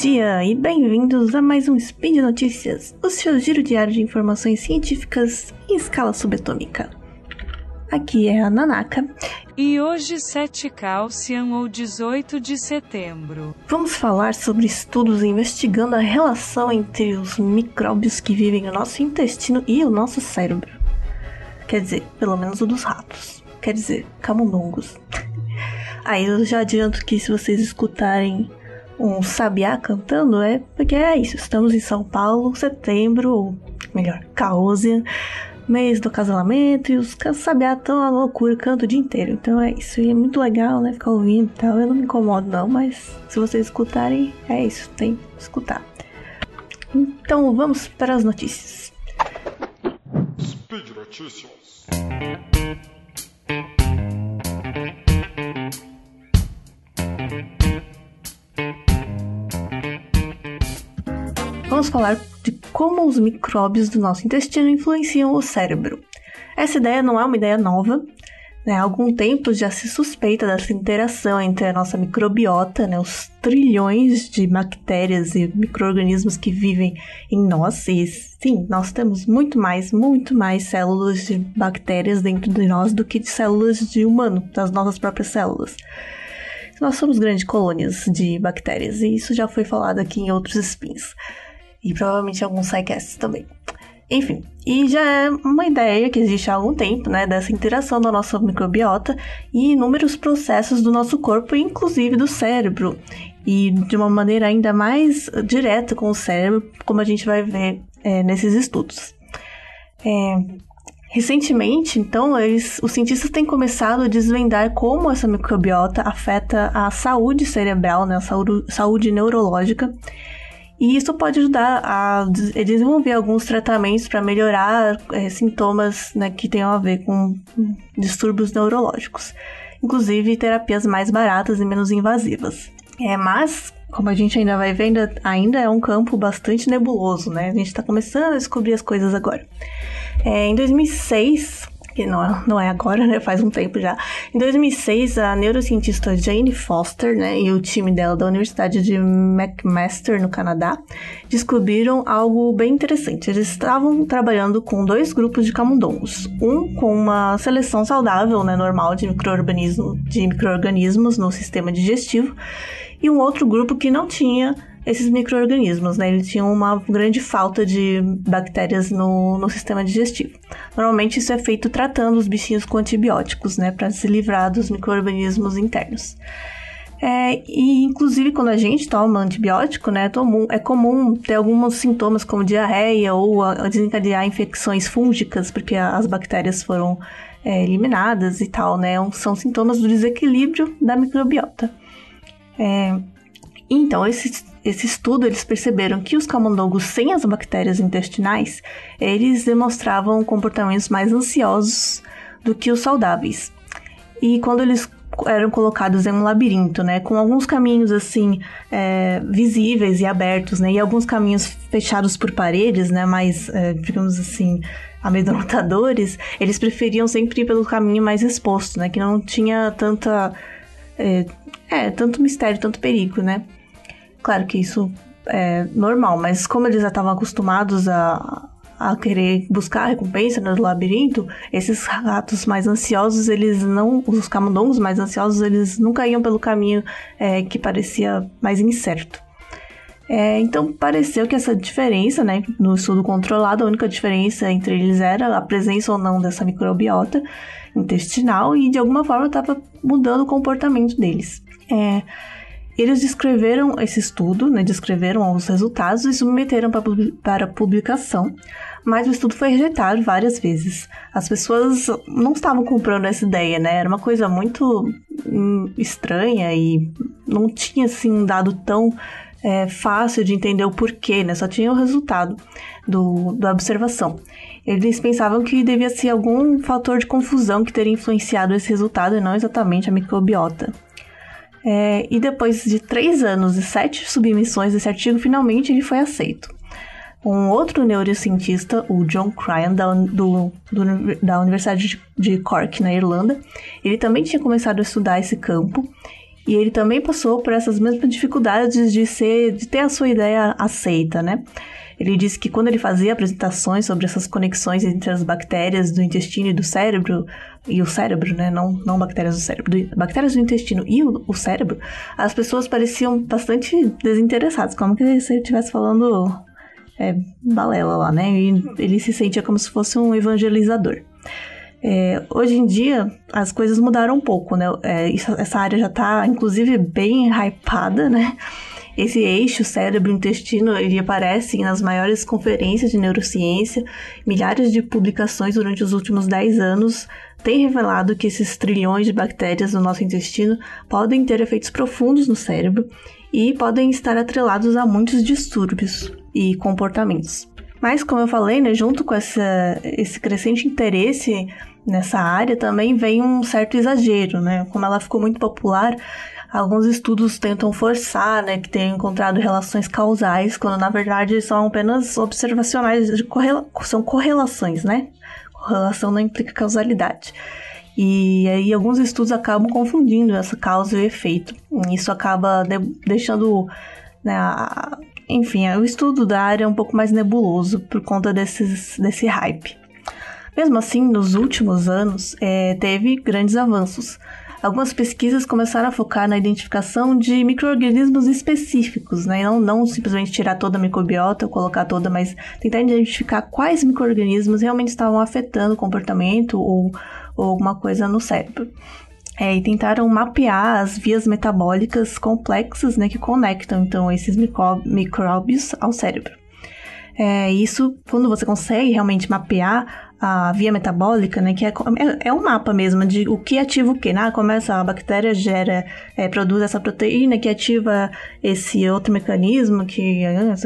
dia e bem-vindos a mais um Speed Notícias, o seu giro diário de informações científicas em escala subatômica. Aqui é a Nanaka. E hoje 7 Calcium ou 18 de setembro. Vamos falar sobre estudos investigando a relação entre os micróbios que vivem no nosso intestino e o nosso cérebro. Quer dizer, pelo menos o dos ratos. Quer dizer, camundongos. Aí eu já adianto que se vocês escutarem um sabiá cantando, é porque é isso. Estamos em São Paulo, setembro, ou melhor, Caosian, mês do casamento, e os sabiá estão a loucura, canto o dia inteiro. Então é isso. E é muito legal, né? Ficar ouvindo e tal. Eu não me incomodo, não, mas se vocês escutarem, é isso. Tem que escutar. Então vamos para as notícias. Speed Notícias. Vamos falar de como os micróbios do nosso intestino influenciam o cérebro. Essa ideia não é uma ideia nova. Né? Há algum tempo já se suspeita dessa interação entre a nossa microbiota, né? os trilhões de bactérias e micro-organismos que vivem em nós. E sim, nós temos muito mais, muito mais células de bactérias dentro de nós do que de células de humano, das nossas próprias células. Nós somos grandes colônias de bactérias, e isso já foi falado aqui em outros spins e provavelmente alguns sidecasts também. Enfim, e já é uma ideia que existe há algum tempo, né, dessa interação da nossa microbiota e inúmeros processos do nosso corpo, inclusive do cérebro, e de uma maneira ainda mais direta com o cérebro, como a gente vai ver é, nesses estudos. É, recentemente, então, eles, os cientistas têm começado a desvendar como essa microbiota afeta a saúde cerebral, né, a saúde, saúde neurológica, e isso pode ajudar a desenvolver alguns tratamentos para melhorar é, sintomas né, que tenham a ver com distúrbios neurológicos, inclusive terapias mais baratas e menos invasivas. É, mas, como a gente ainda vai vendo, ainda é um campo bastante nebuloso, né? A gente está começando a descobrir as coisas agora. É, em 2006, que não, é, não é agora, né? Faz um tempo já. Em 2006, a neurocientista Jane Foster, né, e o time dela da Universidade de McMaster, no Canadá, descobriram algo bem interessante. Eles estavam trabalhando com dois grupos de camundongos. Um com uma seleção saudável, né, normal de, microorganismo, de micro-organismos no sistema digestivo, e um outro grupo que não tinha esses micro-organismos, né? Eles tinham uma grande falta de bactérias no, no sistema digestivo. Normalmente isso é feito tratando os bichinhos com antibióticos, né? Para se livrar dos micro-organismos internos. É, e inclusive quando a gente toma antibiótico, né, é comum ter alguns sintomas como diarreia ou desencadear infecções fúngicas, porque as bactérias foram é, eliminadas e tal, né? São sintomas do desequilíbrio da microbiota. É, então, esse, esse estudo, eles perceberam que os camundongos sem as bactérias intestinais, eles demonstravam comportamentos mais ansiosos do que os saudáveis. E quando eles eram colocados em um labirinto, né, com alguns caminhos assim é, visíveis e abertos, né, e alguns caminhos fechados por paredes, né, mais, é, digamos assim, amedrontadores, eles preferiam sempre ir pelo caminho mais exposto, né, que não tinha tanta é, é tanto mistério, tanto perigo, né? Claro que isso é normal, mas como eles já estavam acostumados a, a querer buscar recompensa no labirinto, esses ratos mais ansiosos, eles não. Os camundongos mais ansiosos, eles nunca iam pelo caminho é, que parecia mais incerto. É, então pareceu que essa diferença, né, no estudo controlado, a única diferença entre eles era a presença ou não dessa microbiota intestinal e de alguma forma estava mudando o comportamento deles. É, eles descreveram esse estudo, né, descreveram os resultados e submeteram para publicação, mas o estudo foi rejeitado várias vezes. As pessoas não estavam comprando essa ideia, né? Era uma coisa muito hum, estranha e não tinha assim um dado tão é, fácil de entender o porquê, né? Só tinha o resultado do, da observação. Eles pensavam que devia ser algum fator de confusão que teria influenciado esse resultado e não exatamente a microbiota. É, e depois de três anos e sete submissões desse artigo, finalmente ele foi aceito. Um outro neurocientista, o John Cryan, da, do, do, da Universidade de Cork, na Irlanda, ele também tinha começado a estudar esse campo E ele também passou por essas mesmas dificuldades de ser, de ter a sua ideia aceita, né? Ele disse que quando ele fazia apresentações sobre essas conexões entre as bactérias do intestino e do cérebro, e o cérebro, né? Não, não bactérias do cérebro, do, bactérias do intestino e o, o, cérebro, as pessoas pareciam bastante desinteressadas, como que se ele estivesse falando é, balela lá, né? E ele se sentia como se fosse um evangelizador. É, hoje em dia, as coisas mudaram um pouco, né? É, essa área já está, inclusive, bem hypada, né? Esse eixo cérebro-intestino ele aparece nas maiores conferências de neurociência. Milhares de publicações durante os últimos 10 anos têm revelado que esses trilhões de bactérias no nosso intestino podem ter efeitos profundos no cérebro e podem estar atrelados a muitos distúrbios e comportamentos. Mas, como eu falei, né, junto com essa, esse crescente interesse nessa área também vem um certo exagero, né? Como ela ficou muito popular, alguns estudos tentam forçar, né, que tenham encontrado relações causais, quando na verdade são apenas observacionais, correla são correlações, né? Correlação não implica causalidade. E aí alguns estudos acabam confundindo essa causa e efeito. Isso acaba de deixando, né, a, enfim, o estudo da área um pouco mais nebuloso por conta desses, desse hype. Mesmo assim, nos últimos anos, é, teve grandes avanços. Algumas pesquisas começaram a focar na identificação de micro-organismos específicos, né? Não, não simplesmente tirar toda a microbiota ou colocar toda, mas tentar identificar quais micro-organismos realmente estavam afetando o comportamento ou, ou alguma coisa no cérebro. É, e tentaram mapear as vias metabólicas complexas né, que conectam então esses micróbios ao cérebro. É, isso, quando você consegue realmente mapear a via metabólica, né, que é, é, é, um mapa mesmo de o que ativa o que, né? Começa a bactéria gera, é, produz essa proteína que ativa esse outro mecanismo que,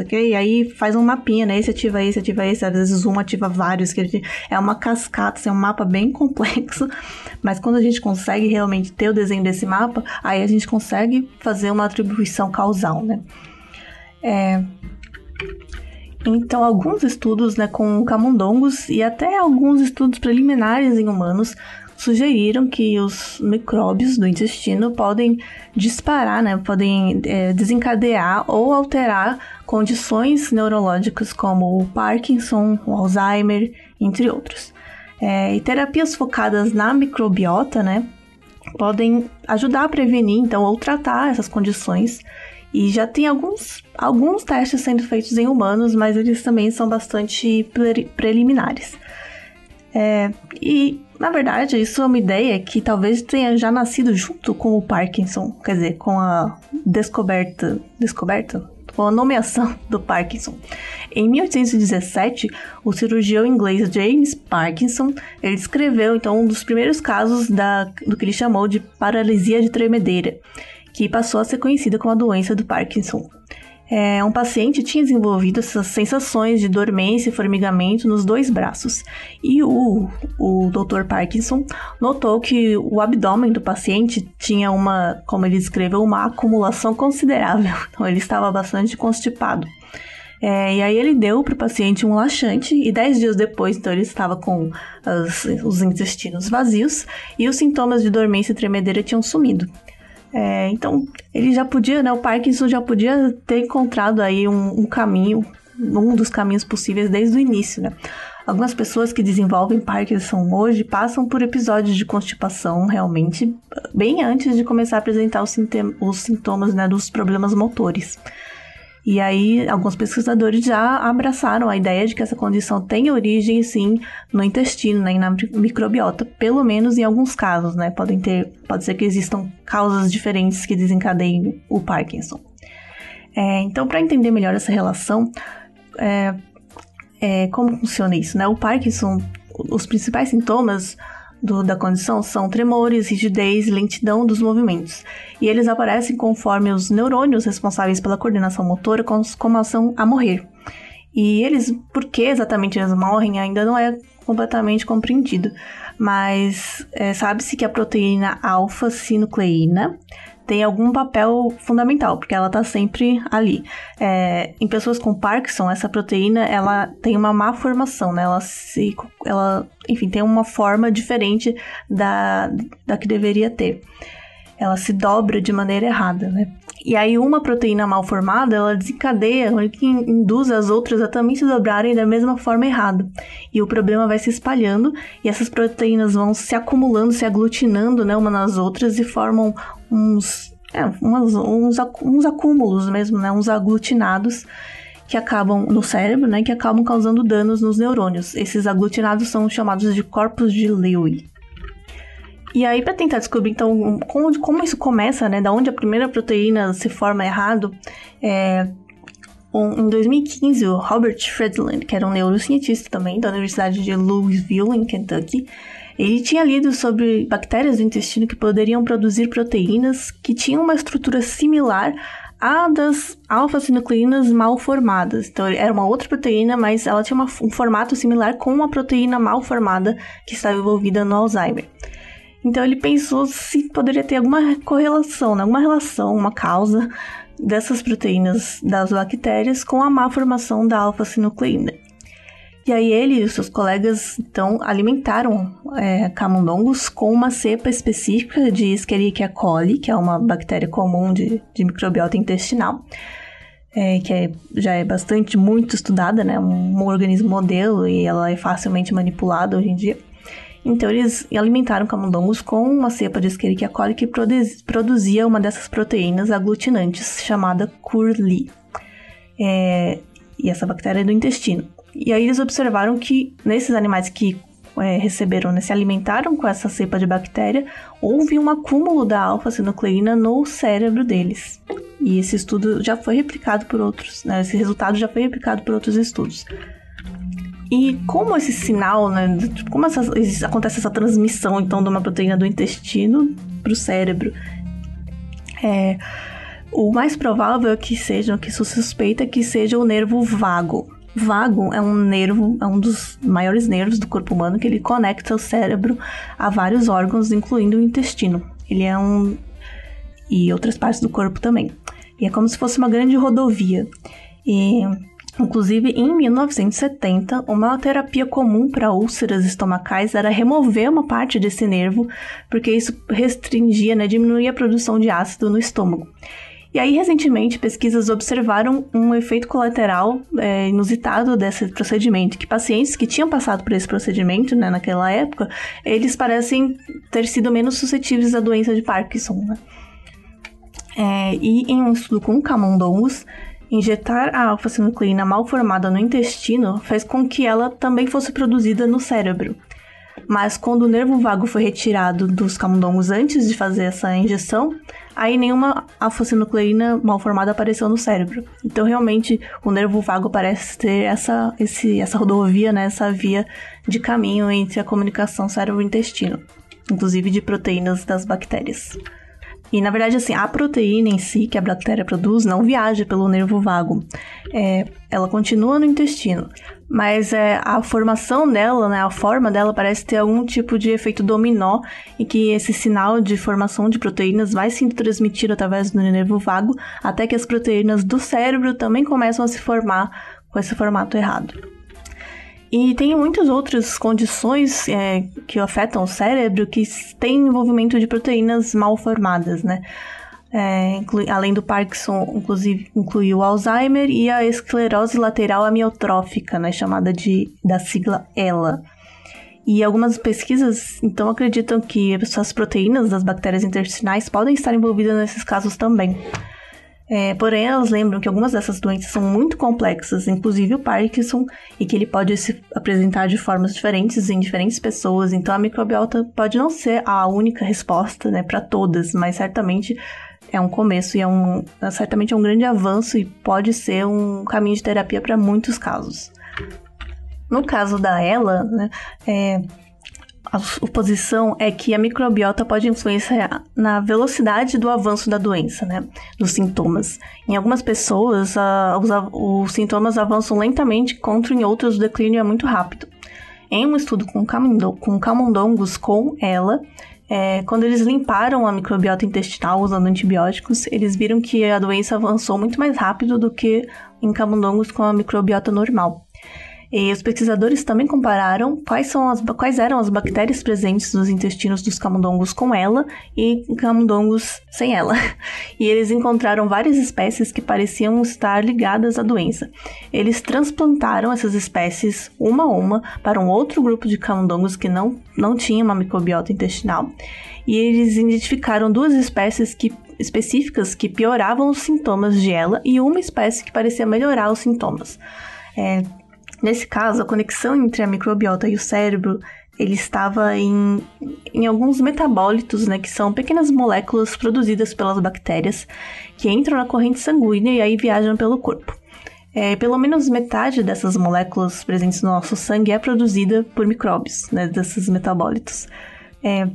que, e aí faz um mapinha, né? Esse ativa esse, ativa esse, às vezes um ativa vários, que é uma cascata, assim, é um mapa bem complexo, mas quando a gente consegue realmente ter o desenho desse mapa, aí a gente consegue fazer uma atribuição causal, né? É, então, alguns estudos né, com camundongos e até alguns estudos preliminares em humanos sugeriram que os micróbios do intestino podem disparar, né, podem é, desencadear ou alterar condições neurológicas como o Parkinson, o Alzheimer, entre outros. É, e terapias focadas na microbiota, né, podem ajudar a prevenir, então, ou tratar essas condições e já tem alguns, alguns testes sendo feitos em humanos, mas eles também são bastante preliminares. É, e, na verdade, isso é uma ideia que talvez tenha já nascido junto com o Parkinson, quer dizer, com a descoberta. Descoberta? Com a nomeação do Parkinson. Em 1817, o cirurgião inglês James Parkinson ele descreveu então um dos primeiros casos da, do que ele chamou de paralisia de tremedeira que passou a ser conhecida como a doença do Parkinson. É, um paciente tinha desenvolvido essas sensações de dormência e formigamento nos dois braços. E o, o Dr. Parkinson notou que o abdômen do paciente tinha uma, como ele descreveu, uma acumulação considerável. Então ele estava bastante constipado. É, e aí ele deu para o paciente um laxante e dez dias depois, então ele estava com as, os intestinos vazios e os sintomas de dormência e tremedeira tinham sumido. É, então, ele já podia, né? O Parkinson já podia ter encontrado aí um, um caminho, um dos caminhos possíveis desde o início, né? Algumas pessoas que desenvolvem Parkinson hoje passam por episódios de constipação realmente bem antes de começar a apresentar os, sintomas né, dos problemas motores. E aí, alguns pesquisadores já abraçaram a ideia de que essa condição tem origem, sim, no intestino, né, na microbiota, pelo menos em alguns casos, né? Podem ter, pode ser que existam causas diferentes que desencadeiem o Parkinson. É, então, para entender melhor essa relação, é, é, como funciona isso, né? O Parkinson, os principais sintomas do, da condição são tremores, rigidez, lentidão dos movimentos. E eles aparecem conforme os neurônios responsáveis pela coordenação motora começam a morrer. E eles, por que exatamente eles morrem, ainda não é completamente compreendido. Mas é, sabe-se que a proteína alfa-sinucleína tem algum papel fundamental, porque ela está sempre ali. É, em pessoas com Parkinson, essa proteína ela tem uma má formação, né? Ela se, ela, enfim, tem uma forma diferente da, da que deveria ter. ela se dobra de maneira errada, né? E aí uma proteína mal formada, ela desencadeia, que induz as outras a também se dobrarem da mesma forma errada. E o problema vai se espalhando e essas proteínas vão se acumulando, se aglutinando, né, uma nas outras e formam uns, é, umas, uns, uns acúmulos mesmo, né, uns aglutinados que acabam no cérebro, né, que acabam causando danos nos neurônios. Esses aglutinados são chamados de corpos de Lewy. E aí, para tentar descobrir, então, como, como isso começa, né? Da onde a primeira proteína se forma errado, é, um, em 2015, o Robert Fredland, que era um neurocientista também da Universidade de Louisville, em Kentucky, ele tinha lido sobre bactérias do intestino que poderiam produzir proteínas que tinham uma estrutura similar à das alfa-sinucleínas mal formadas. Então, era uma outra proteína, mas ela tinha uma, um formato similar com uma proteína mal formada que estava envolvida no Alzheimer. Então ele pensou se poderia ter alguma correlação, né? alguma relação, uma causa dessas proteínas das bactérias com a má formação da alfa-sinucleína. E aí ele e seus colegas então alimentaram é, camundongos com uma cepa específica de Escherichia coli, que é uma bactéria comum de, de microbiota intestinal, é, que é, já é bastante muito estudada, né? Um, um organismo modelo e ela é facilmente manipulada hoje em dia. Então eles alimentaram camundongos com uma cepa de Escherichia coli que produzia uma dessas proteínas aglutinantes chamada Curli. É, e essa bactéria é do intestino. E aí eles observaram que nesses animais que é, receberam, né, se alimentaram com essa cepa de bactéria, houve um acúmulo da alfa-sinucleína no cérebro deles. E esse estudo já foi replicado por outros, né, esse resultado já foi replicado por outros estudos. E como esse sinal, né? Como essa, acontece essa transmissão, então, de uma proteína do intestino para o cérebro? É, o mais provável é que seja, que se suspeita que seja o nervo vago. Vago é um nervo, é um dos maiores nervos do corpo humano que ele conecta o cérebro a vários órgãos, incluindo o intestino. Ele é um. e outras partes do corpo também. E é como se fosse uma grande rodovia. E Inclusive, em 1970, uma terapia comum para úlceras estomacais era remover uma parte desse nervo, porque isso restringia, né, diminuía a produção de ácido no estômago. E aí, recentemente, pesquisas observaram um efeito colateral é, inusitado desse procedimento, que pacientes que tinham passado por esse procedimento, né, naquela época, eles parecem ter sido menos suscetíveis à doença de Parkinson, né? É, e em um estudo com camundongos, Injetar a alfa-sinucleína mal formada no intestino fez com que ela também fosse produzida no cérebro. Mas quando o nervo vago foi retirado dos camundongos antes de fazer essa injeção, aí nenhuma alfa-sinucleína mal formada apareceu no cérebro. Então realmente o nervo vago parece ter essa, esse, essa rodovia, né, essa via de caminho entre a comunicação cérebro-intestino, inclusive de proteínas das bactérias. E na verdade, assim, a proteína em si que a bactéria produz não viaja pelo nervo vago. É, ela continua no intestino. Mas é, a formação dela, né, a forma dela parece ter algum tipo de efeito dominó e que esse sinal de formação de proteínas vai se transmitir através do nervo vago até que as proteínas do cérebro também começam a se formar com esse formato errado. E tem muitas outras condições é, que afetam o cérebro que têm envolvimento de proteínas mal formadas, né? É, inclui, além do Parkinson, inclusive inclui o Alzheimer e a esclerose lateral amiotrófica, né, chamada de da sigla ELA. E algumas pesquisas então acreditam que essas proteínas das bactérias intestinais podem estar envolvidas nesses casos também. É, porém, elas lembram que algumas dessas doenças são muito complexas, inclusive o Parkinson, e que ele pode se apresentar de formas diferentes em diferentes pessoas. Então, a microbiota pode não ser a única resposta né, para todas, mas certamente é um começo e é um, certamente é um grande avanço e pode ser um caminho de terapia para muitos casos. No caso da Ela, né, é, a suposição é que a microbiota pode influenciar na velocidade do avanço da doença, né? Dos sintomas. Em algumas pessoas, os, os, sintomas avançam lentamente, contra em outras o declínio é muito rápido. Em um estudo com, com camundongos com ela, é, quando eles limparam a microbiota intestinal usando antibióticos, eles viram que a doença avançou muito mais rápido do que em camundongos com a microbiota normal. E os pesquisadores também compararam quais, são as, quais eram as bactérias presentes nos intestinos dos camundongos com ela e camundongos sem ela. E eles encontraram várias espécies que pareciam estar ligadas à doença. Eles transplantaram essas espécies uma a uma para um outro grupo de camundongos que não, não tinha uma microbiota intestinal. E eles identificaram duas espécies que específicas que pioravam os sintomas de ela e uma espécie que parecia melhorar os sintomas. É, nesse caso, a conexão entre a microbiota e o cérebro ele estava em, em alguns metabólitos, né, que são pequenas moléculas produzidas pelas bactérias que entram na corrente sanguínea e aí viajam pelo corpo. É, pelo menos metade dessas moléculas presentes no nosso sangue é produzida por micróbios, né, desses metabólitos. É,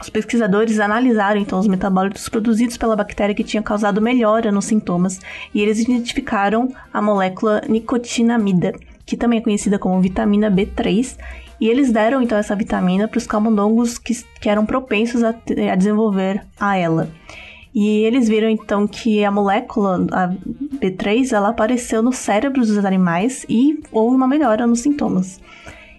os pesquisadores analisaram então os metabólitos produzidos pela bactéria que tinha causado melhora nos sintomas e eles identificaram a molécula nicotinamida, que também é conhecida como vitamina B3, e eles deram então essa vitamina para os camundongos que, que eram propensos a, a desenvolver a ela. E eles viram então que a molécula, a B3, ela apareceu no cérebro dos animais e houve uma melhora nos sintomas.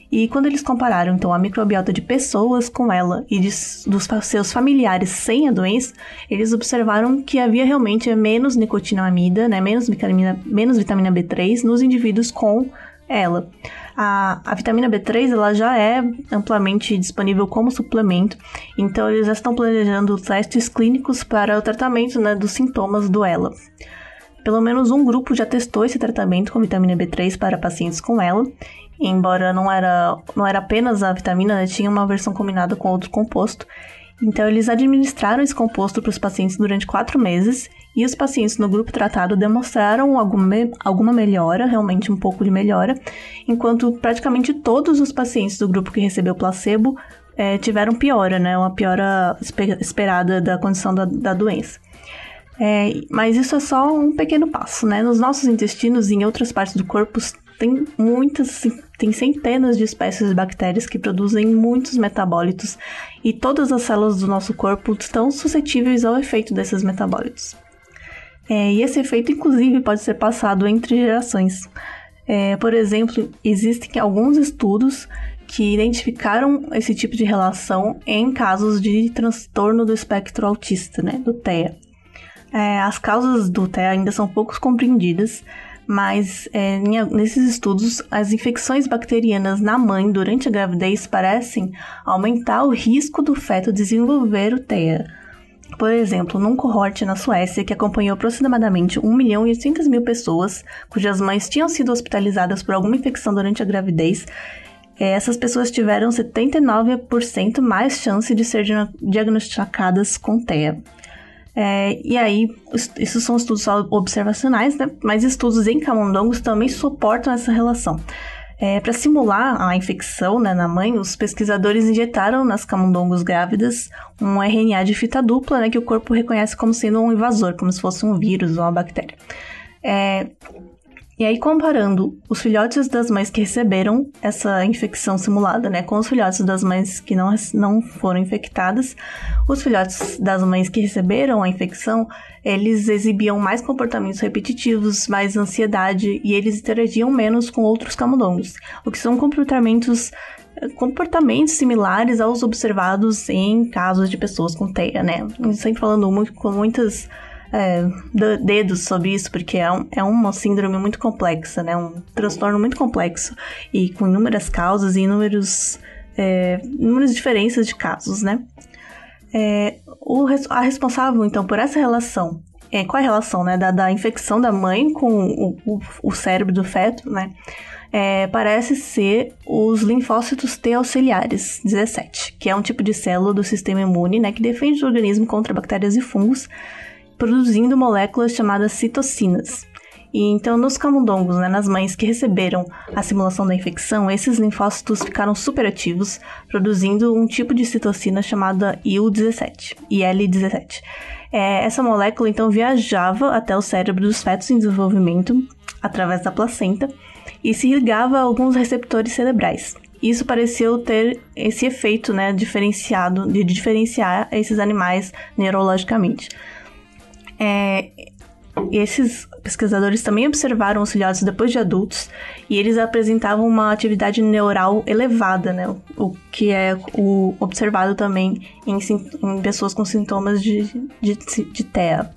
E quando eles compararam então a microbiota de pessoas com ela e de, dos seus familiares sem a doença, eles observaram que havia realmente menos nicotinamida, né, menos vitamina, menos vitamina B3 nos indivíduos com ela. A, a, vitamina B3 ela já é amplamente disponível como suplemento, então eles já estão planejando testes clínicos para o tratamento né, dos sintomas do ELA. Pelo menos um grupo já testou esse tratamento com vitamina B3 para pacientes com ela, embora não era, não era apenas a vitamina, né, tinha uma versão combinada com outro composto. Então, eles administraram esse composto para os pacientes durante quatro meses e os pacientes no grupo tratado demonstraram alguma, alguma melhora, realmente um pouco de melhora, enquanto praticamente todos os pacientes do grupo que recebeu placebo é, tiveram piora, né, uma piora esperada da condição da, da doença. É, mas isso é só um pequeno passo, né? Nos nossos intestinos e em outras partes do corpo tem muitas, tem centenas de espécies de bactérias que produzem muitos metabólitos e todas as células do nosso corpo estão suscetíveis ao efeito desses metabólitos. É, e esse efeito, inclusive, pode ser passado entre gerações. É, por exemplo, existem alguns estudos que identificaram esse tipo de relação em casos de transtorno do espectro autista, né, do TEA. É, as causas do TEA ainda são pouco compreendidas, mas é, nesses estudos, as infecções bacterianas na mãe durante a gravidez parecem aumentar o risco do feto desenvolver o TEA. Por exemplo, num cohorte na Suécia que acompanhou aproximadamente 1 milhão e 800 mil pessoas cujas mães tinham sido hospitalizadas por alguma infecção durante a gravidez, é, essas pessoas tiveram 79% mais chance de ser diagnosticadas com TEA. É, e aí, isso são estudos observacionais, né? Mas estudos em camundongos também suportam essa relação. É, Para simular a infecção né, na mãe, os pesquisadores injetaram nas camundongos grávidas um RNA de fita dupla, né, que o corpo reconhece como sendo um invasor, como se fosse um vírus ou uma bactéria. É, e aí, comparando os filhotes das mães que receberam essa infecção simulada, né, com os filhotes das mães que não, não foram infectadas, os filhotes das mães que receberam a infecção, eles exibiam mais comportamentos repetitivos, mais ansiedade e eles interagiam menos com outros camundongos, o que são comportamentos comportamentos similares aos observados em casos de pessoas com TEA, né? Sempre falando muito com muitas é, dedos sobre isso, porque é, um, é uma síndrome muito complexa, né? Um transtorno muito complexo e com inúmeras causas e inúmeros, é, inúmeras diferenças de casos, né? É, o, a responsável, então, por essa relação, é, qual é a relação, né? Da, da infecção da mãe com o, o, o cérebro do feto, né? É, parece ser os linfócitos T auxiliares 17, que é um tipo de célula do sistema imune, né, que defende o organismo contra bactérias e fungos, produzindo moléculas chamadas citocinas. E então, nos camundongos, né, nas mães que receberam a simulação da infecção, esses linfócitos ficaram superativos, produzindo um tipo de citocina chamada IL-17, IL-17. É, essa molécula, então, viajava até o cérebro dos fetos em desenvolvimento, através da placenta, e se ligava a alguns receptores cerebrais. Isso pareceu ter esse efeito, né, diferenciado, de diferenciar esses animais neurologicamente. É, esses pesquisadores também observaram os filhotes depois de adultos e eles apresentavam uma atividade neural elevada, né? O que é o observado também em, em pessoas com sintomas de, de, de TEA.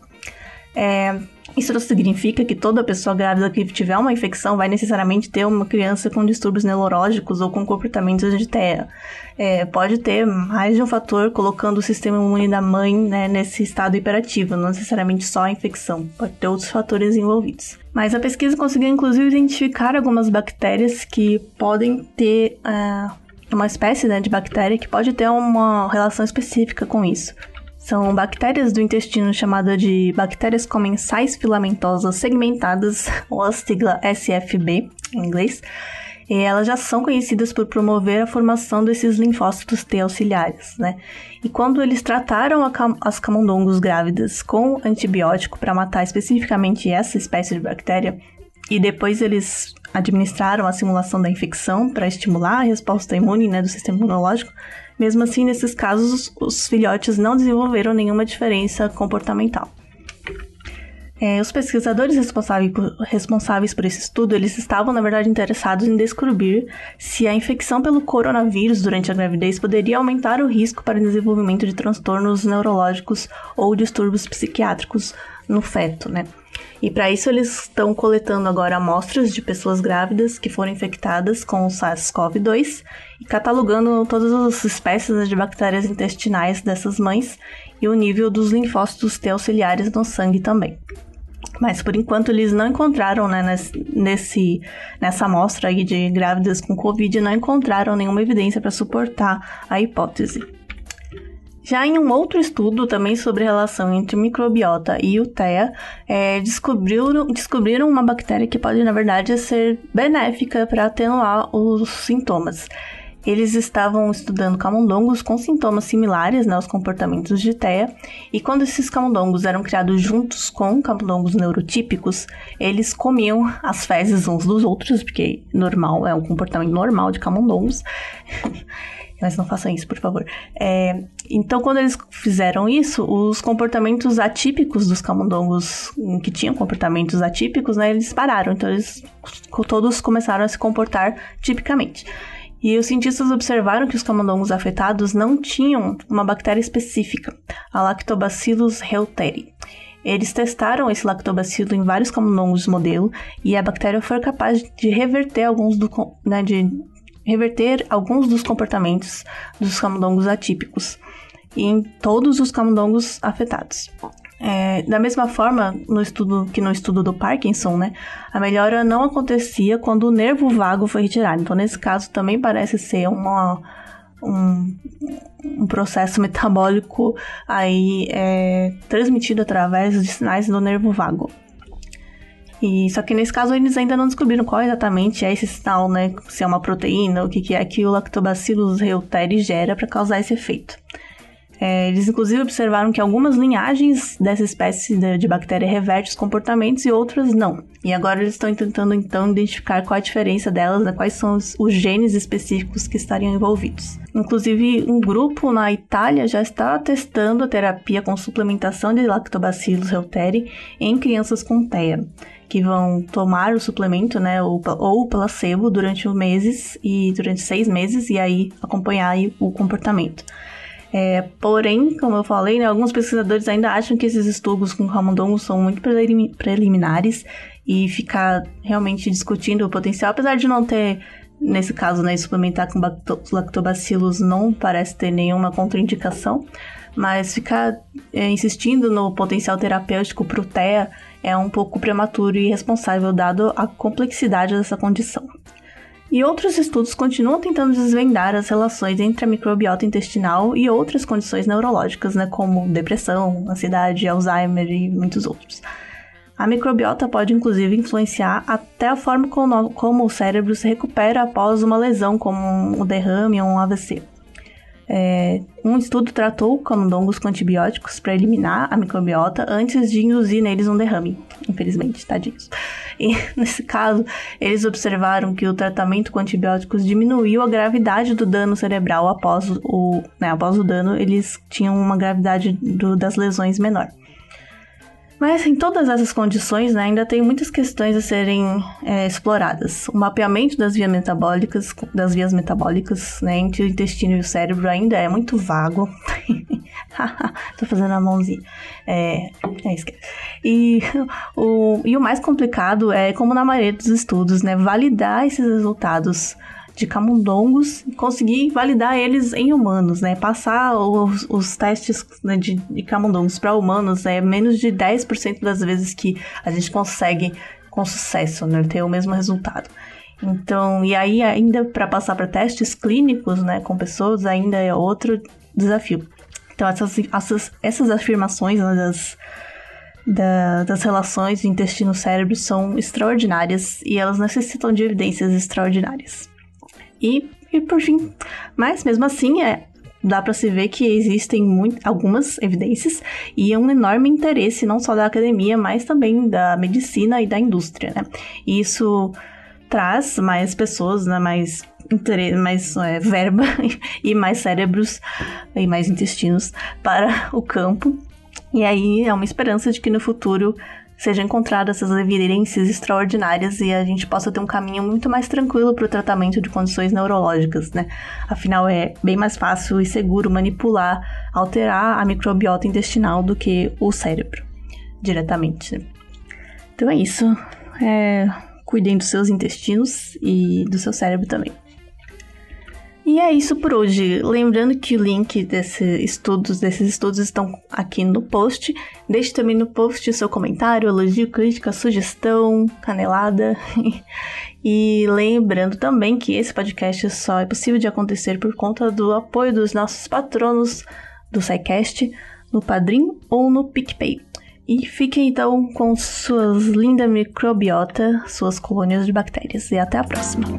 É, isso não significa que toda pessoa grávida que tiver uma infecção vai necessariamente ter uma criança com distúrbios neurológicos ou com comportamentos de TEA. É, pode ter mais de um fator colocando o sistema imune da mãe né, nesse estado hiperativo, não necessariamente só a infecção, pode ter outros fatores envolvidos. Mas a pesquisa conseguiu inclusive identificar algumas bactérias que podem ter uh, uma espécie né, de bactéria que pode ter uma relação específica com isso. São bactérias do intestino chamadas de bactérias comensais filamentosas segmentadas, ou a sigla SFB em inglês. E elas já são conhecidas por promover a formação desses linfócitos T auxiliares, né? E quando eles trataram cam as camundongos grávidas com antibiótico para matar especificamente essa espécie de bactéria, e depois eles administraram a simulação da infecção para estimular a resposta imune né, do sistema imunológico, mesmo assim, nesses casos, os filhotes não desenvolveram nenhuma diferença comportamental. É, os pesquisadores responsáveis por, responsáveis por esse estudo, eles estavam, na verdade, interessados em descobrir se a infecção pelo coronavírus durante a gravidez poderia aumentar o risco para o desenvolvimento de transtornos neurológicos ou distúrbios psiquiátricos no feto, né? E para isso eles estão coletando agora amostras de pessoas grávidas que foram infectadas com o SARS-CoV-2 e catalogando todas as espécies de bactérias intestinais dessas mães e o nível dos linfócitos T auxiliares no sangue também. Mas por enquanto eles não encontraram, né, nesse, nessa amostra aí de grávidas com Covid, não encontraram nenhuma evidência para suportar a hipótese. Já em um outro estudo também sobre relação entre microbiota e o TEA, é, descobriram, descobriram uma bactéria que pode, na verdade, ser benéfica para atenuar os sintomas. Eles estavam estudando camundongos com sintomas similares né, aos comportamentos de TEA, e quando esses camundongos eram criados juntos com camundongos neurotípicos, eles comiam as fezes uns dos outros, porque normal, é um comportamento normal de camundongos. mas não façam isso, por favor. É, então, quando eles fizeram isso, os comportamentos atípicos dos camundongos, que tinham comportamentos atípicos, né, eles pararam. Então, eles todos começaram a se comportar tipicamente. E os cientistas observaram que os camundongos afetados não tinham uma bactéria específica, a Lactobacillus reuteri. Eles testaram esse lactobacilo em vários camundongos modelo e a bactéria foi capaz de reverter alguns do, né, de reverter alguns dos comportamentos dos camundongos atípicos em todos os camundongos afetados. É, da mesma forma, no estudo que no estudo do Parkinson, né, a melhora não acontecia quando o nervo vago foi retirado. Então, nesse caso, também parece ser uma, um, um processo metabólico aí é, transmitido através de sinais do nervo vago. E só que nesse caso eles ainda não descobriram qual exatamente é esse sinal, né? Se é uma proteína, o que, que é que o Lactobacillus reuteri gera para causar esse efeito. É, eles inclusive observaram que algumas linhagens dessa espécie de, de, bactéria revertem os comportamentos e outras não. E agora eles estão tentando então identificar qual a diferença delas, né, quais são os, os, genes específicos que estariam envolvidos. Inclusive, um grupo na Itália já está testando a terapia com suplementação de Lactobacillus reuteri em crianças com TEA que vão tomar o suplemento, né, ou, ou placebo durante meses e durante seis meses e aí acompanhar aí o comportamento. É, porém, como eu falei, né, alguns pesquisadores ainda acham que esses estudos com camundongos são muito preliminares e ficar realmente discutindo o potencial, apesar de não ter, nesse caso, né, suplementar com lactobacilos não parece ter nenhuma contraindicação, mas ficar é, insistindo no potencial terapêutico para o TEA é um pouco prematuro e irresponsável dado a complexidade dessa condição. E outros estudos continuam tentando desvendar as relações entre a microbiota intestinal e outras condições neurológicas, né, como depressão, ansiedade, Alzheimer e muitos outros. A microbiota pode inclusive influenciar até a forma como, o cérebro se recupera após uma lesão, como um derrame ou um AVC. É, um estudo tratou camundongos com antibióticos para eliminar a microbiota antes de induzir neles um derrame. Infelizmente, tadinhos. E nesse caso, eles observaram que o tratamento com antibióticos diminuiu a gravidade do dano cerebral após o, né, após o dano, eles tinham uma gravidade do, das lesões menor. Mas em todas essas condições, né, ainda tem muitas questões a serem é, exploradas. O mapeamento das vias metabólicas, das vias metabólicas, né, entre o intestino e o cérebro ainda é muito vago. Tô fazendo a mãozinha. É, é isso. E o, e o mais complicado é, como na maioria dos estudos, né, validar esses resultados de camundongos e conseguir validar eles em humanos, né? Passar os, os testes né, de, de camundongos para humanos é menos de 10% das vezes que a gente consegue com sucesso, né? Ter o mesmo resultado. Então, e aí ainda para passar para testes clínicos, né, com pessoas, ainda é outro desafio. Então, essas, essas, essas afirmações né, das, da, das relações intestino-cérebro são extraordinárias e elas necessitam de evidências extraordinárias. E, por fim, mas mesmo assim é dá para se ver que existem muito, algumas evidências e um enorme interesse não só da academia, mas também da medicina e da indústria, né? E isso traz mais pessoas, né, mais mais é, verba e mais cérebros e mais intestinos para o campo. E aí é uma esperança de que no futuro sejam encontradas essas evidências extraordinárias e a gente possa ter um caminho muito mais tranquilo para o tratamento de condições neurológicas, né? Afinal, é bem mais fácil e seguro manipular, alterar a microbiota intestinal do que o cérebro diretamente. Então é isso. É, cuidem dos seus intestinos e do seu cérebro também. E é isso por hoje. Lembrando que o link desses estudos, desses estudos estão aqui no post. Deixe também no post o seu comentário, elogio, crítica, sugestão, canelada. e lembrando também que esse podcast só é possível de acontecer por conta do apoio dos nossos patronos do SciCast, no Padrim ou no PicPay. E fiquem então com suas lindas microbiota, suas colônias de bactérias. E até a próxima!